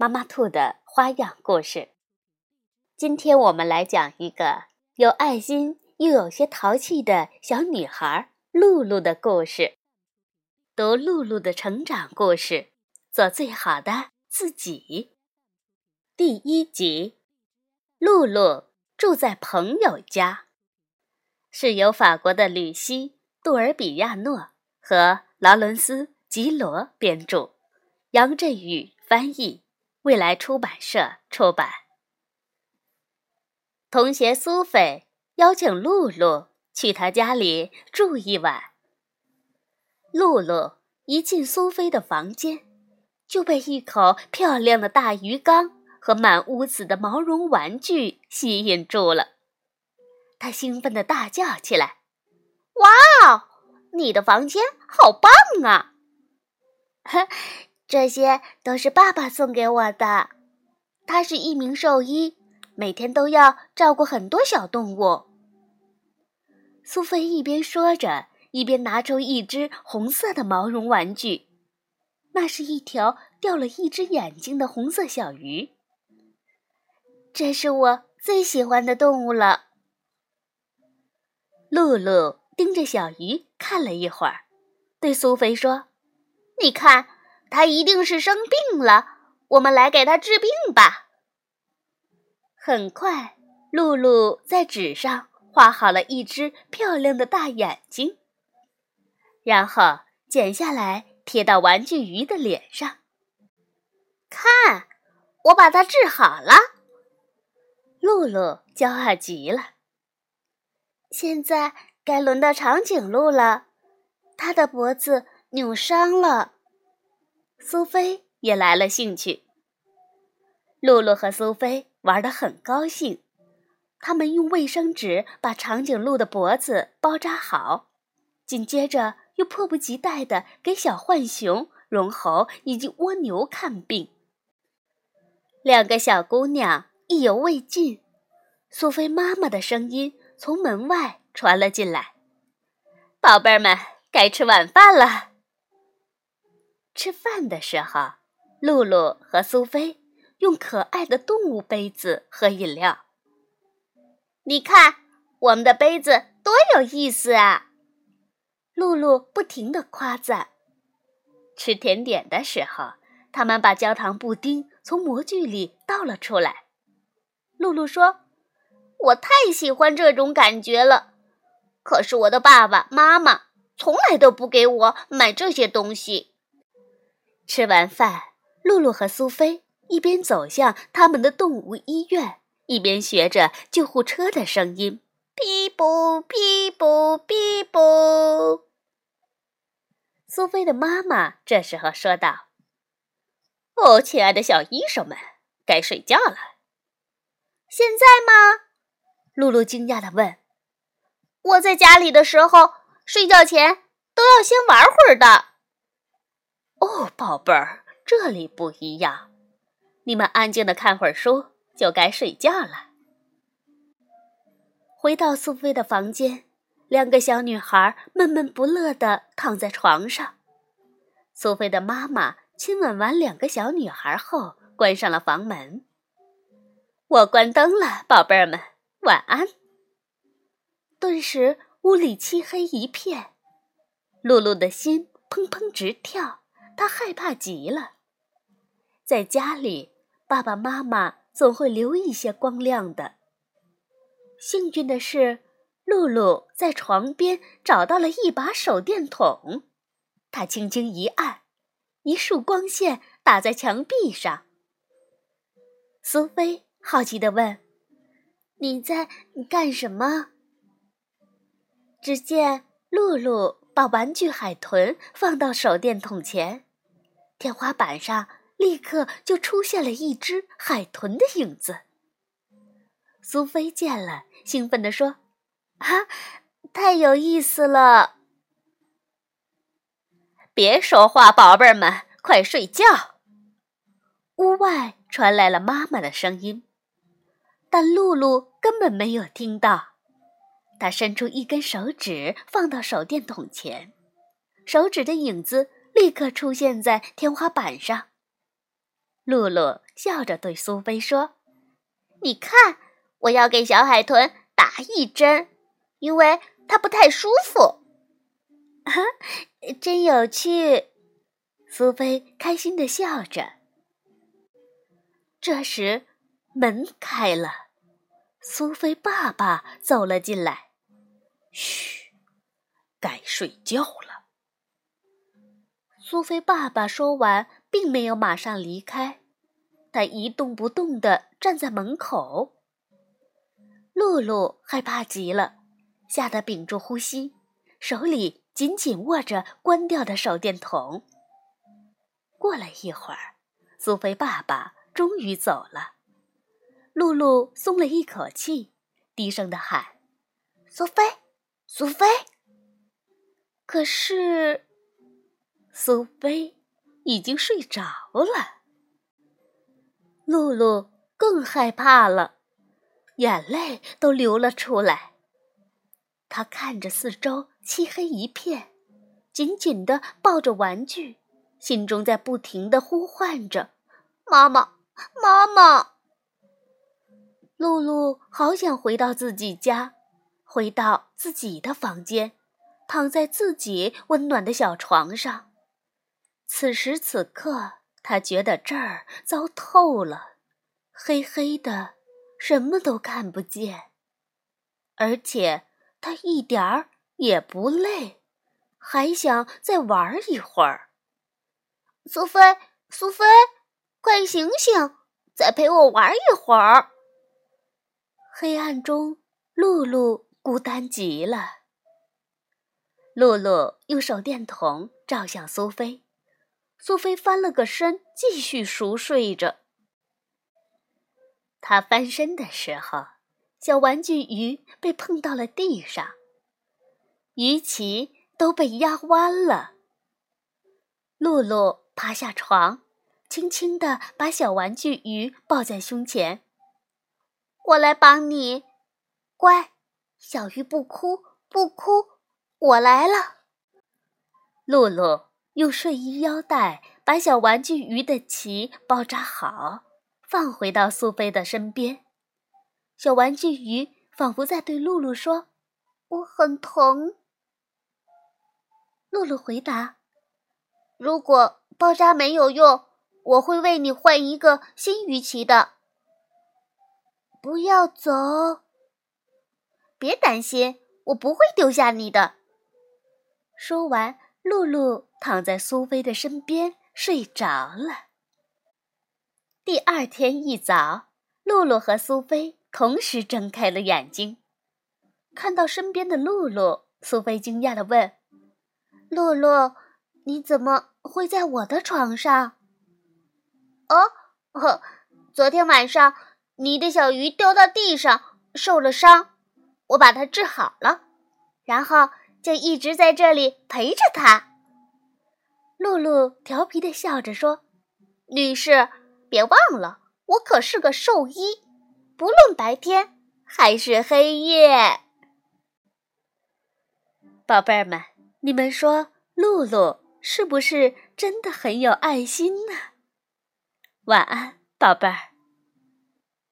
妈妈兔的花样故事。今天我们来讲一个有爱心又有些淘气的小女孩露露的故事。读露露的成长故事，做最好的自己。第一集，露露住在朋友家，是由法国的吕西·杜尔比亚诺和劳伦斯·吉罗编著，杨振宇翻译。未来出版社出版。同学苏菲邀请露露去他家里住一晚。露露一进苏菲的房间，就被一口漂亮的大鱼缸和满屋子的毛绒玩具吸引住了。她兴奋地大叫起来：“哇哦，你的房间好棒啊！” 这些都是爸爸送给我的。他是一名兽医，每天都要照顾很多小动物。苏菲一边说着，一边拿出一只红色的毛绒玩具，那是一条掉了一只眼睛的红色小鱼。这是我最喜欢的动物了。露露盯着小鱼看了一会儿，对苏菲说：“你看。”他一定是生病了，我们来给他治病吧。很快，露露在纸上画好了一只漂亮的大眼睛，然后剪下来贴到玩具鱼的脸上。看，我把它治好了。露露骄傲极了。现在该轮到长颈鹿了，它的脖子扭伤了。苏菲也来了兴趣。露露和苏菲玩得很高兴，他们用卫生纸把长颈鹿的脖子包扎好，紧接着又迫不及待地给小浣熊、绒猴以及蜗牛看病。两个小姑娘意犹未尽，苏菲妈妈的声音从门外传了进来：“宝贝儿们，该吃晚饭了。”吃饭的时候，露露和苏菲用可爱的动物杯子喝饮料。你看，我们的杯子多有意思啊！露露不停地夸赞。吃甜点的时候，他们把焦糖布丁从模具里倒了出来。露露说：“我太喜欢这种感觉了，可是我的爸爸妈妈从来都不给我买这些东西。”吃完饭，露露和苏菲一边走向他们的动物医院，一边学着救护车的声音：“哔啵哔啵哔啵。”苏菲的妈妈这时候说道：“哦，亲爱的小医生们，该睡觉了。”现在吗？露露惊讶地问。“我在家里的时候，睡觉前都要先玩会儿的。”哦，宝贝儿，这里不一样。你们安静的看会儿书，就该睡觉了。回到苏菲的房间，两个小女孩闷闷不乐的躺在床上。苏菲的妈妈亲吻完两个小女孩后，关上了房门。我关灯了，宝贝儿们，晚安。顿时屋里漆黑一片，露露的心砰砰直跳。他害怕极了。在家里，爸爸妈妈总会留一些光亮的。幸运的是，露露在床边找到了一把手电筒，她轻轻一按，一束光线打在墙壁上。苏菲好奇地问：“你在干什么？”只见露露把玩具海豚放到手电筒前。天花板上立刻就出现了一只海豚的影子。苏菲见了，兴奋地说：“啊，太有意思了！别说话，宝贝儿们，快睡觉。”屋外传来了妈妈的声音，但露露根本没有听到。她伸出一根手指，放到手电筒前，手指的影子立刻出现在天花板上。露露笑着对苏菲说：“你看，我要给小海豚打一针，因为它不太舒服。”哈，真有趣！苏菲开心的笑着。这时，门开了，苏菲爸爸走了进来。嘘，该睡觉了。苏菲爸爸说完，并没有马上离开，他一动不动地站在门口。露露害怕极了，吓得屏住呼吸，手里紧紧握着关掉的手电筒。过了一会儿，苏菲爸爸。终于走了，露露松了一口气，低声的喊：“苏菲，苏菲。”可是，苏菲已经睡着了。露露更害怕了，眼泪都流了出来。她看着四周漆黑一片，紧紧的抱着玩具，心中在不停的呼唤着：“妈妈。”妈妈，露露好想回到自己家，回到自己的房间，躺在自己温暖的小床上。此时此刻，他觉得这儿糟透了，黑黑的，什么都看不见。而且他一点儿也不累，还想再玩一会儿。苏菲，苏菲。快醒醒，再陪我玩一会儿。黑暗中，露露孤单极了。露露用手电筒照向苏菲，苏菲翻了个身，继续熟睡着。她翻身的时候，小玩具鱼被碰到了地上，鱼鳍都被压弯了。露露爬下床。轻轻地把小玩具鱼抱在胸前，我来帮你，乖，小鱼不哭不哭，我来了。露露用睡衣腰带把小玩具鱼的鳍包扎好，放回到苏菲的身边。小玩具鱼仿佛在对露露说：“我很疼。”露露回答：“如果包扎没有用。”我会为你换一个新鱼鳍的。不要走，别担心，我不会丢下你的。说完，露露躺在苏菲的身边睡着了。第二天一早，露露和苏菲同时睁开了眼睛，看到身边的露露，苏菲惊讶地问：“露露，你怎么会在我的床上？”哦，呵，昨天晚上你的小鱼掉到地上受了伤，我把它治好了，然后就一直在这里陪着它。露露调皮的笑着说：“女士，别忘了，我可是个兽医，不论白天还是黑夜。”宝贝儿们，你们说露露是不是真的很有爱心呢？晚安，宝贝儿。